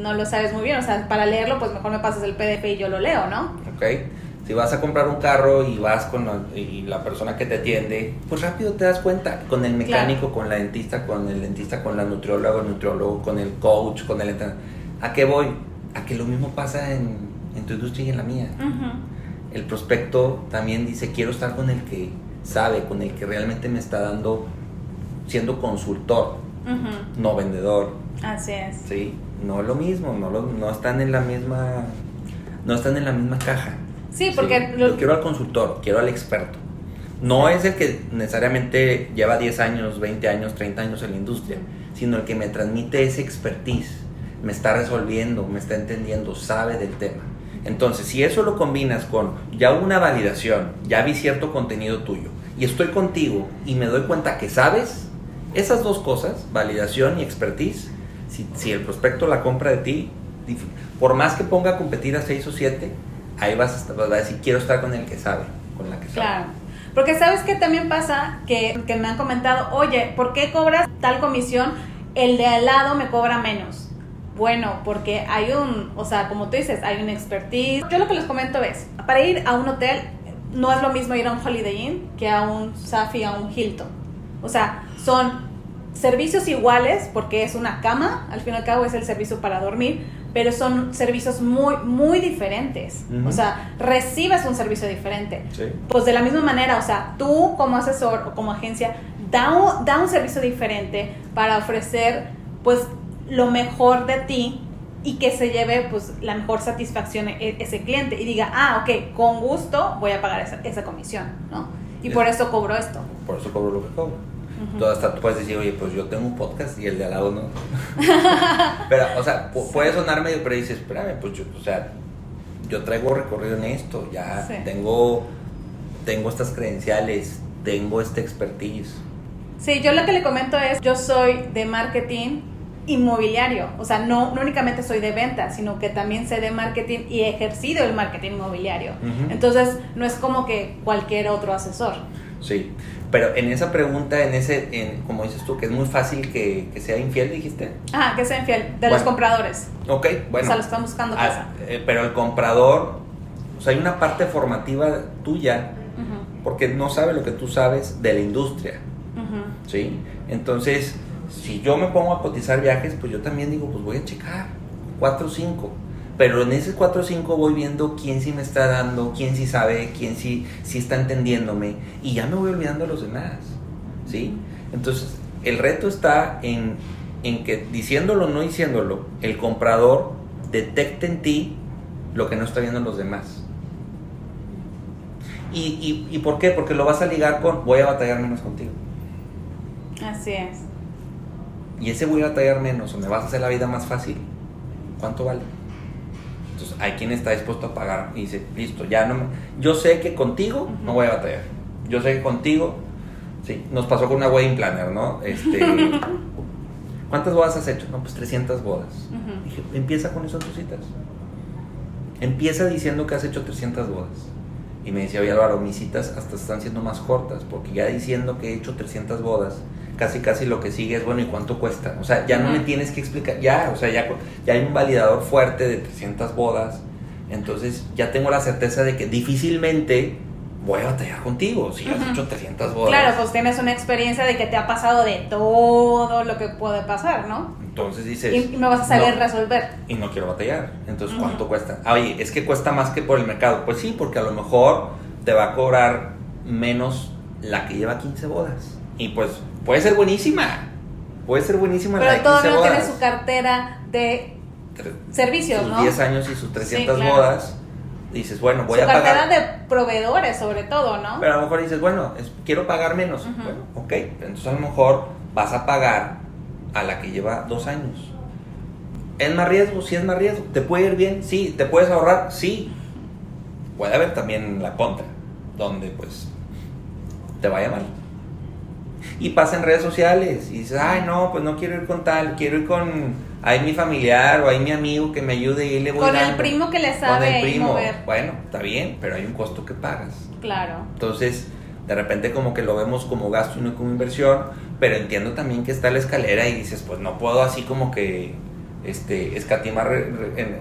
no lo sabes muy bien, o sea, para leerlo, pues mejor me pasas el PDF y yo lo leo, ¿no? Ok. Si vas a comprar un carro y vas con la, y la persona que te atiende, pues rápido te das cuenta, con el mecánico, con la dentista, con el dentista, con la nutrióloga, el nutriólogo, con el coach, con el ¿A qué voy? A que lo mismo pasa en, tu industria y en la mía. El prospecto también dice, quiero estar con el que sabe, con el que realmente me está dando, siendo consultor, no vendedor. Así es. Sí, no es lo mismo, no, no están en la misma, no están en la misma caja. Sí, porque... Yo quiero al consultor, quiero al experto. No es el que necesariamente lleva 10 años, 20 años, 30 años en la industria, sino el que me transmite ese expertise me está resolviendo, me está entendiendo, sabe del tema. Entonces, si eso lo combinas con ya una validación, ya vi cierto contenido tuyo y estoy contigo y me doy cuenta que sabes, esas dos cosas, validación y expertise, si, el prospecto la compra de ti, por más que ponga a competir a 6 o 7, ahí vas a, decir, quiero estar con el que sabe, con la que sabe. Claro. Porque sabes que también pasa que, que me han comentado, oye, ¿por qué cobras tal comisión? El de al lado me cobra menos bueno, porque hay un, o sea, como tú dices, hay un expertise. Yo lo que les comento es, para ir a un hotel no es lo mismo ir a un Holiday Inn que a un Safi, a un Hilton. O sea, son servicios iguales porque es una cama, al fin y al cabo es el servicio para dormir, pero son servicios muy, muy diferentes. O sea, recibes un servicio diferente. Pues de la misma manera, o sea, tú como asesor o como agencia, da un, da un servicio diferente para ofrecer, pues, lo mejor de ti y que se lleve, pues, la mejor satisfacción e, ese cliente y diga, ah, ok, con gusto voy a pagar esa, esa comisión, ¿no? Y por eso cobro esto. Por eso cobro lo que cobro. Tú hasta tú puedes decir, oye, pues yo tengo un podcast y el de al lado no. [laughs] pero, o sea, puede sonar medio, pero dices, espérame, pues yo, o sea, yo traigo recorrido en esto, ya tengo, tengo estas credenciales, tengo este expertise. Sí, yo lo que le comento es, yo soy de marketing inmobiliario, o sea, no, no únicamente soy de venta, sino que también sé de marketing y he ejercido el marketing inmobiliario. Entonces, no es como que cualquier otro asesor. Sí, pero en esa pregunta, en ese, en, como dices tú, que es muy fácil que, sea infiel, dijiste. Ah, que sea infiel, de los compradores. Ok, bueno. O sea, lo están buscando ah, casa. Eh, pero el comprador, o sea, hay una parte formativa tuya, porque no sabe lo que tú sabes de la industria. ¿Sí? Entonces, si yo me pongo a cotizar viajes, pues yo también digo, pues voy a checar, 4 o 5 pero en ese 4 o 5 voy viendo quién sí me está dando, quién sí sabe, quién sí, sí está entendiéndome y ya me voy olvidando a los demás, ¿sí? Entonces, el reto está en, en que diciéndolo o no diciéndolo, el comprador detecte en ti lo que no está viendo los demás. ¿Y, y, por qué? Porque lo vas a ligar con voy a batallar menos contigo. Así es. Y ese voy a batallar menos o me vas a hacer la vida más fácil. ¿Cuánto vale? Entonces, hay quien está dispuesto a pagar y dice, listo, ya no Yo sé que contigo no voy a batallar. Yo sé que contigo, sí, nos pasó con una wedding planner, ¿no? Este, [laughs] ¿Cuántas bodas has hecho? No, pues 300 bodas. Dije, empieza con esas citas. Empieza diciendo que has hecho 300 bodas. Y me decía, oye Álvaro, mis citas hasta están siendo más cortas, porque ya diciendo que he hecho 300 bodas, casi casi lo que sigue es, bueno, ¿y cuánto cuesta? O sea, ya no me tienes que explicar, ya, o sea, ya, ya hay un validador fuerte de 300 bodas, entonces ya tengo la certeza de que difícilmente voy a batallar contigo si has hecho 300 bodas. Claro, pues tienes una experiencia de que te ha pasado de todo lo que puede pasar, ¿no? Entonces dices... Y, me vas a saber resolver. Y no quiero batallar. Entonces, ¿cuánto cuesta? Ah, oye, es que cuesta más que por el mercado. Pues sí, porque a lo mejor te va a cobrar menos la que lleva 15 bodas. Y pues puede ser buenísima. Puede ser buenísima Pero todavía no tiene su cartera de servicios, sus ¿no? 10 años y sus 300 bodas. Dices, bueno, voy a pagar. cartera de proveedores, sobre todo, ¿no? Pero a lo mejor dices, bueno, quiero pagar menos. Bueno, ok. Entonces a lo mejor vas a pagar a la que lleva dos años. ¿Es más riesgo? Sí, es más riesgo. ¿Te puede ir bien? Sí. ¿Te puedes ahorrar? Sí. Puede haber también la contra, donde pues te vaya mal y pasa en redes sociales y dices, ay no, pues no quiero ir con tal, quiero ir con ahí mi familiar o ahí mi amigo que me ayude y le voy Con el primo que le sabe con el primo. Mover. Bueno, está bien, pero hay un costo que pagas. Claro. Entonces, de repente como que lo vemos como gasto y no como inversión, pero entiendo también que está la escalera y dices, pues no puedo así como que este escatimar,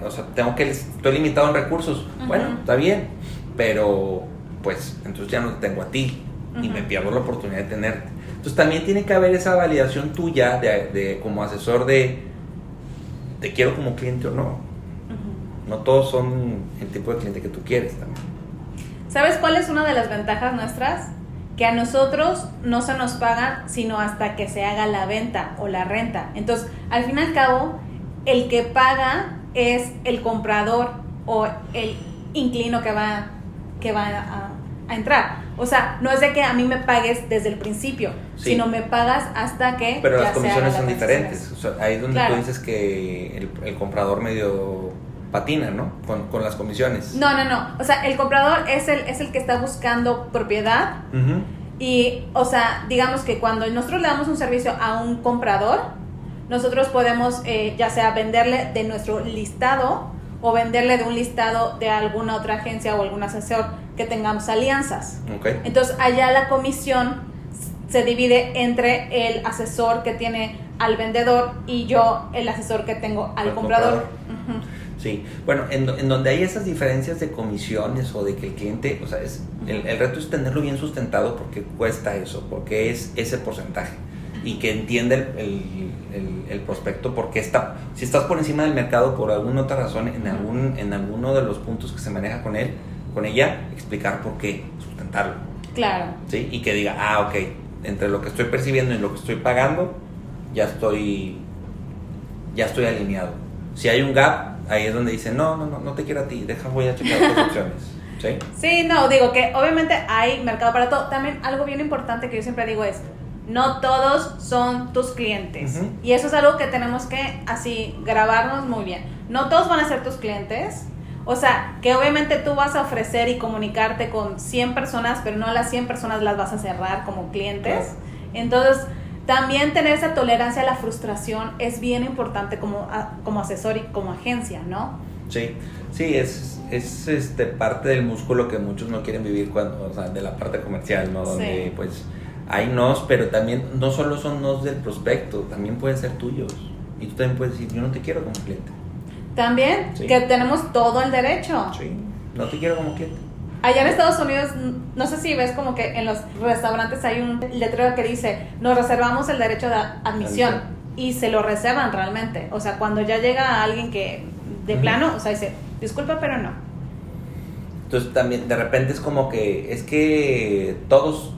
o sea, tengo que estoy limitado en recursos. Bueno, está bien, pero pues entonces ya no te tengo a ti y me pierdo la oportunidad de tenerte. Entonces también tiene que haber esa validación tuya de, como asesor de te quiero como cliente o no. No todos son el tipo de cliente que tú quieres también. ¿Sabes cuál es una de las ventajas nuestras? Que a nosotros no se nos paga sino hasta que se haga la venta o la renta. Entonces, al fin y al cabo, el que paga es el comprador o el inclino que va, que va a, a entrar. O sea, no es de que a mí me pagues desde el principio, sino me pagas hasta que... Pero las comisiones son diferentes. O sea, ahí es donde tú dices que el, comprador medio patina, ¿no? Con, las comisiones. No, no, no. O sea, el comprador es el, es el que está buscando propiedad. Y, o sea, digamos que cuando nosotros le damos un servicio a un comprador, nosotros podemos eh, ya sea venderle de nuestro listado o venderle de un listado de alguna otra agencia o algún asesor que tengamos alianzas. Entonces allá la comisión se divide entre el asesor que tiene al vendedor y yo el asesor que tengo al, comprador. Sí, bueno, en, en, donde hay esas diferencias de comisiones o de que el cliente, o sea, es, el, el reto es tenerlo bien sustentado porque cuesta eso, porque es ese porcentaje y que entienda el, el, el, prospecto porque está, si estás por encima del mercado por alguna otra razón, en, algún, en alguno de los puntos que se maneja con él, con ella, explicar por qué, sustentarlo. Claro. ¿Sí? Y que diga, ah, ok, entre lo que estoy percibiendo y lo que estoy pagando, ya estoy, ya estoy alineado. Si hay un gap, ahí es donde dice, no, no, no, no te quiero a ti, deja, voy a checar otras [laughs] opciones. ¿Sí? Sí, no, digo que obviamente hay mercado para todo. También algo bien importante que yo siempre digo es, no todos son tus clientes. Y eso es algo que tenemos que así grabarnos muy bien. No todos van a ser tus clientes. O sea, que obviamente tú vas a ofrecer y comunicarte con 100 personas, pero no las 100 personas las vas a cerrar como clientes. Entonces, también tener esa tolerancia a la frustración es bien importante como, como asesor y como agencia, ¿no? Sí, sí, es, es este, parte del músculo que muchos no quieren vivir cuando, o sea, de la parte comercial, ¿no? Donde pues hay nos, pero también no solo son nos del prospecto, también pueden ser tuyos. Y tú también puedes decir, yo no te quiero como cliente. También, que tenemos todo el derecho. Sí, no te quiero como cliente. Allá en Estados Unidos, no sé si ves como que en los restaurantes hay un letrero que dice, nos reservamos el derecho de admisión. Y se lo reservan realmente. O sea, cuando ya llega alguien que de plano, o sea, dice, disculpa, pero no. Entonces también de repente es como que, es que todos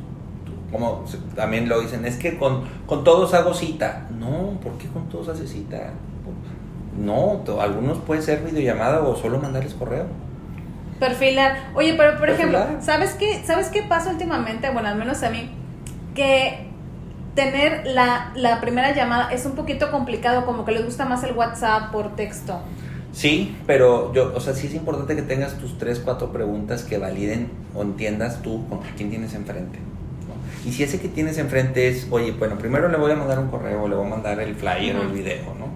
como también lo dicen, es que con, con todos hago cita. No, ¿por qué con todos haces cita? No, algunos puede ser videollamada o solo mandarles correo. Perfilar. Oye, pero por ejemplo, ¿sabes qué, ¿sabes qué pasa últimamente? Bueno, al menos a mí, que tener la, la primera llamada es un poquito complicado, como que les gusta más el WhatsApp por texto. Sí, pero yo, o sea, sí es importante que tengas tus tres, cuatro preguntas que validen o entiendas tú con quién tienes enfrente. Y si ese que tienes enfrente es, oye, bueno, primero le voy a mandar un correo, le voy a mandar el flyer o el video, ¿no?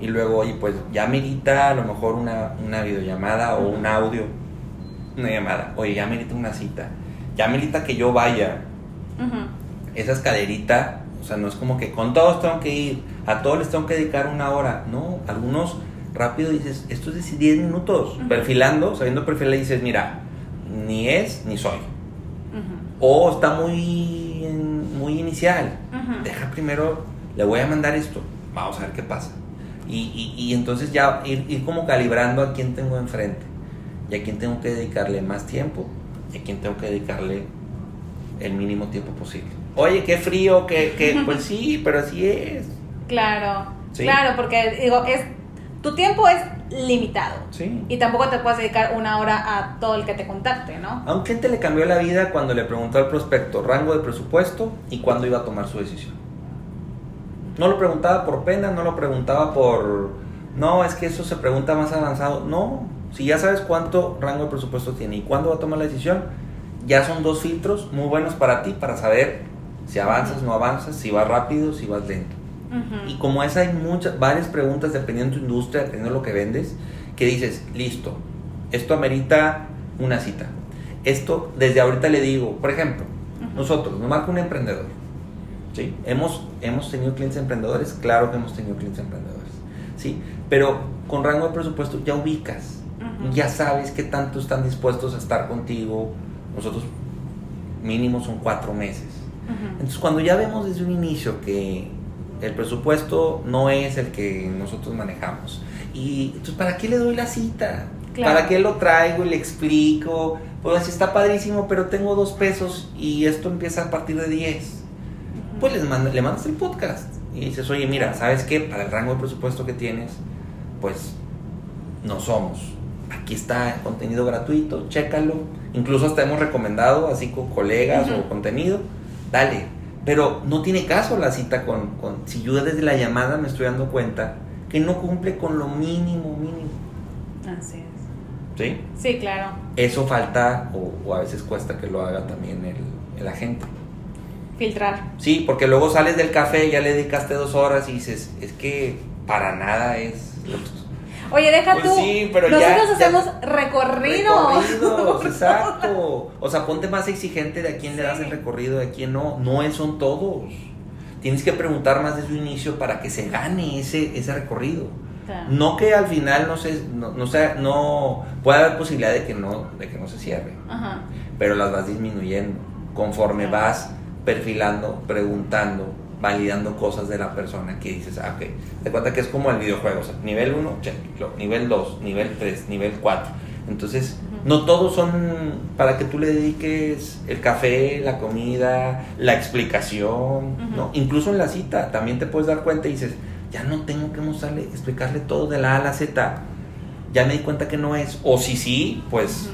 Y luego, oye, pues ya merita a lo mejor una, una videollamada o un audio, una llamada. Oye, ya merita una cita. Ya merita que yo vaya. Esa escalerita, o sea, no es como que con todos tengo que ir, a todos les tengo que dedicar una hora. No, algunos rápido dices, esto es de 10 minutos. Perfilando, sabiendo perfilar, dices, mira, ni es ni soy. O está muy muy inicial. Deja primero, le voy a mandar esto, vamos a ver qué pasa. Y, y, entonces ya ir, ir, como calibrando a quién tengo enfrente y a quién tengo que dedicarle más tiempo y a quién tengo que dedicarle el mínimo tiempo posible. Oye, qué frío, que, que [laughs] pues sí, pero así es. Claro, claro, porque digo, es tu tiempo es limitado. Sí. Y tampoco te puedes dedicar una hora a todo el que te contacte, ¿no? A un cliente le cambió la vida cuando le preguntó al prospecto rango de presupuesto y cuándo iba a tomar su decisión. No lo preguntaba por pena, no lo preguntaba por... No, es que eso se pregunta más avanzado. No, si ya sabes cuánto rango de presupuesto tiene y cuándo va a tomar la decisión, ya son dos filtros muy buenos para ti para saber si avanzas, no avanzas, si vas rápido, si vas lento. Y como esa hay muchas, varias preguntas dependiendo de tu industria, dependiendo de lo que vendes, que dices, listo, esto amerita una cita. Esto, desde ahorita le digo, por ejemplo, nosotros, nos marca un emprendedor. ¿Sí? ¿Hemos, ¿Hemos tenido clientes emprendedores? Claro que hemos tenido clientes emprendedores. ¿sí? Pero con rango de presupuesto ya ubicas, ya sabes qué tanto están dispuestos a estar contigo. Nosotros mínimo son cuatro meses. Entonces cuando ya vemos desde un inicio que el presupuesto no es el que nosotros manejamos. Y entonces, ¿para qué le doy la cita? ¿Para qué lo traigo y le explico? Pues si está padrísimo, pero tengo dos pesos y esto empieza a partir de 10. Pues les le mandas el podcast y dices, oye, mira, ¿sabes qué? Para el rango de presupuesto que tienes, pues no somos. Aquí está contenido gratuito, chécalo. Incluso hasta hemos recomendado, así con colegas o contenido. Dale, pero no tiene caso la cita con, Si yo desde la llamada me estoy dando cuenta que no cumple con lo mínimo, mínimo. Así es. ¿Sí? Sí, claro. Eso falta o, a veces cuesta que lo haga también el, el, agente. Filtrar. Sí, porque luego sales del café, ya le dedicaste dos horas y dices, es que para nada es [laughs] Oye, deja pues tú. Sí, pero Nosotros hacemos recorridos. Recorridos, [laughs] exacto. O sea, ponte más exigente de a quién le das el recorrido, de a quién no. No son todos. tienes que preguntar más desde un inicio para que se gane ese, ese recorrido. Claro. No que al final no se, no, no sea, no pueda haber posibilidad de que no, de que no se cierre, Ajá. pero las vas disminuyendo conforme Claro. vas perfilando, preguntando, validando cosas de la persona que dices, ah, ok, te cuenta que es como el videojuego, o sea, nivel 1, check, nivel 2, nivel 3, nivel 4. Entonces, no todos son para que tú le dediques el café, la comida, la explicación. ¿no? Incluso en la cita también te puedes dar cuenta y dices, ya no tengo que mostrarle, explicarle todo de la A a la Z. Ya me di cuenta que no es. O si sí, pues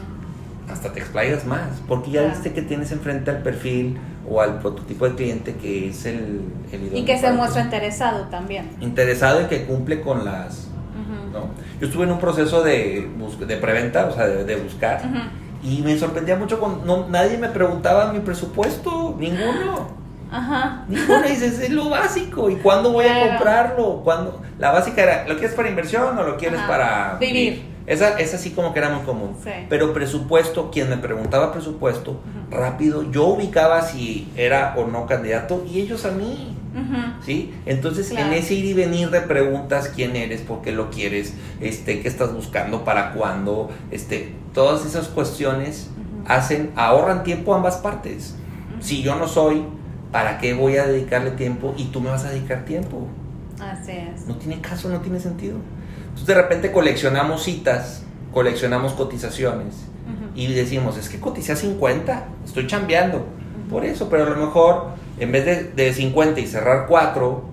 hasta te explayas más, porque ya viste que tienes enfrente al perfil o al prototipo de cliente que es el, el Y que se muestra interesado también. interesado y que cumple con las... ¿no? Yo estuve en un proceso de, de preventa, o sea, de, de buscar, y me sorprendía mucho cuando no, nadie me preguntaba mi presupuesto, ninguno. Ajá. Ninguno dices, es lo básico. ¿Y cuándo voy a comprarlo? ¿Cuándo? La básica era, ¿lo quieres para inversión o lo quieres Ajá. para Vivir. Esa, esa sí como que era muy común. Sí. Pero presupuesto, quien me preguntaba presupuesto, rápido, yo ubicaba si era o no candidato y ellos a mí. ¿Sí? Entonces, Claro. en ese ir y venir de preguntas, quién eres, por qué lo quieres, este, qué estás buscando, para cuándo, este, todas esas cuestiones hacen, ahorran tiempo a ambas partes. Si yo no soy, ¿para qué voy a dedicarle tiempo y tú me vas a dedicar tiempo? Así es. No tiene caso, no tiene sentido. Entonces de repente coleccionamos citas, coleccionamos cotizaciones Ujú. y decimos, es que coticé a 50, estoy chambeando. Por eso, pero a lo mejor en vez de, de 50 y cerrar 4,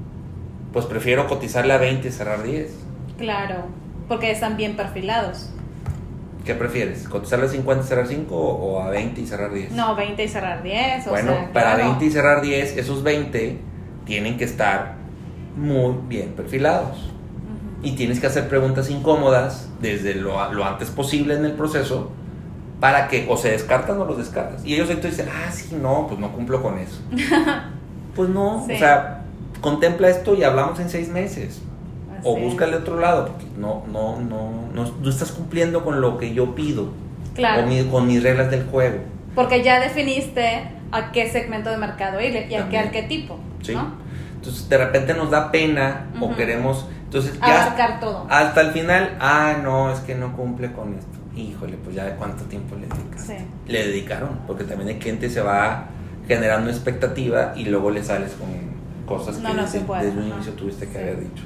pues prefiero cotizarle a 20 y cerrar 10. Claro, porque están bien perfilados. ¿Qué prefieres? ¿Cotizarle a 50 y cerrar 5 o a 20 y cerrar 10? No, 20 y cerrar 10. o Bueno, sea, para claro. 20 y cerrar 10, esos 20 tienen que estar muy bien perfilados. Y tienes que hacer preguntas incómodas desde lo, lo antes posible en el proceso para que o se descartan o los descartas. Y ellos entonces dicen, ah, sí, no, pues no cumplo con eso. [laughs] pues no, Sí. o sea, contempla esto y hablamos en seis meses. O Así es. búscale otro lado, porque no, no, no, no, no estás cumpliendo con lo que yo pido. Claro. O mi- con mis reglas del juego. Porque ya definiste a qué segmento de mercado ir y a qué arquetipo. ¿sí? ¿no? Entonces de repente nos da pena o Ujú. queremos. Entonces ya Abarcar todo. hasta el final, ah, no, es que no cumple con esto. Híjole, pues ya cuánto tiempo le dedicas. Sí. Le dedicaron, porque también el cliente se va generando expectativa y luego le sales con cosas No, que no desde, se puede, desde un inicio tuviste que Sí. haber dicho.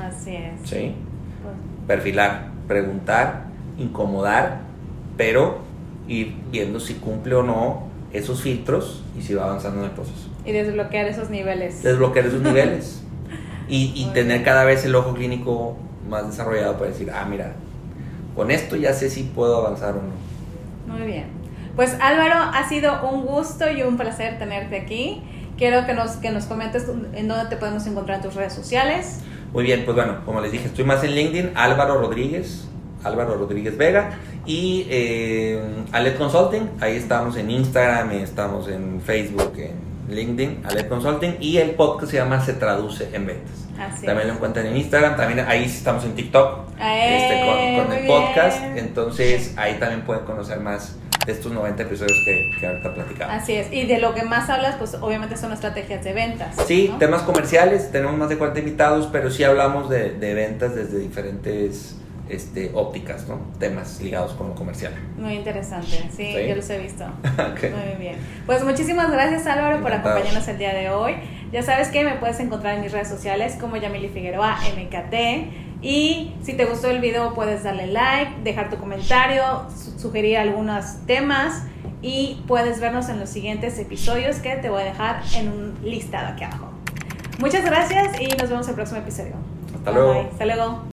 Así es. ¿Sí? Pues, Perfilar, preguntar, incomodar, pero ir viendo si cumple o no esos filtros y si va avanzando en el proceso. y desbloquear esos niveles. Desbloquear esos niveles [laughs] y, y tener cada vez el ojo clínico más desarrollado para decir, ah, mira, con esto ya sé si puedo avanzar o no. Muy bien. Pues Álvaro, ha sido un gusto y un placer tenerte aquí. Quiero que nos, que nos comentes en dónde te podemos encontrar en tus redes sociales. Muy bien, pues bueno, como les dije, estoy más en LinkedIn, Álvaro Rodríguez, Álvaro Rodríguez Vega y eh, Alet Consulting, ahí estamos en Instagram, estamos en Facebook, en LinkedIn, Alet Consulting y el podcast se llama Se Traduce en Ventas. Así También lo encuentran en Instagram, también ahí estamos en TikTok ¡Eh! este, con, con Muy el podcast, bien. entonces ahí también pueden conocer más de estos 90 episodios que, que ahorita platicamos. Así es. Y de lo que más hablas, pues obviamente son estrategias de ventas. Sí, ¿no? temas comerciales, tenemos más de 40 invitados, pero sí hablamos de, de ventas desde diferentes este, ópticas, ¿no? Temas ligados con lo comercial. Muy interesante. Sí, Sí. yo los he visto. [laughs] Muy bien. Pues muchísimas gracias Álvaro por acompañarnos el día de hoy. Ya sabes que me puedes encontrar en mis redes sociales como Yamili Figueroa MKT. Y si te gustó el video puedes darle like, dejar tu comentario, su- sugerir algunos temas y puedes vernos en los siguientes episodios que te voy a dejar en un listado aquí abajo. Muchas gracias y nos vemos en el próximo episodio. Hasta luego. bye. Hasta luego.